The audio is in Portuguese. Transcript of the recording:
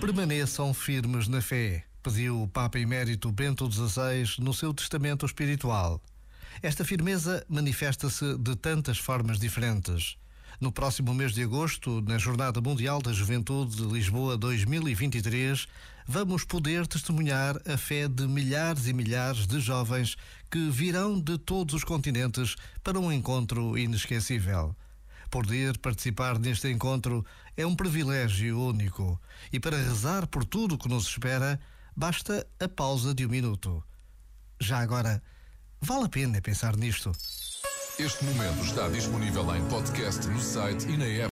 Permaneçam firmes na fé, pediu o Papa Emérito Bento XVI no seu testamento espiritual. Esta firmeza manifesta-se de tantas formas diferentes. No próximo mês de agosto, na Jornada Mundial da Juventude de Lisboa 2023, vamos poder testemunhar a fé de milhares e milhares de jovens que virão de todos os continentes para um encontro inesquecível. Poder participar neste encontro é um privilégio único e para rezar por tudo o que nos espera, basta a pausa de um minuto. Já agora, vale a pena pensar nisto. Este momento está disponível em podcast no site e na app.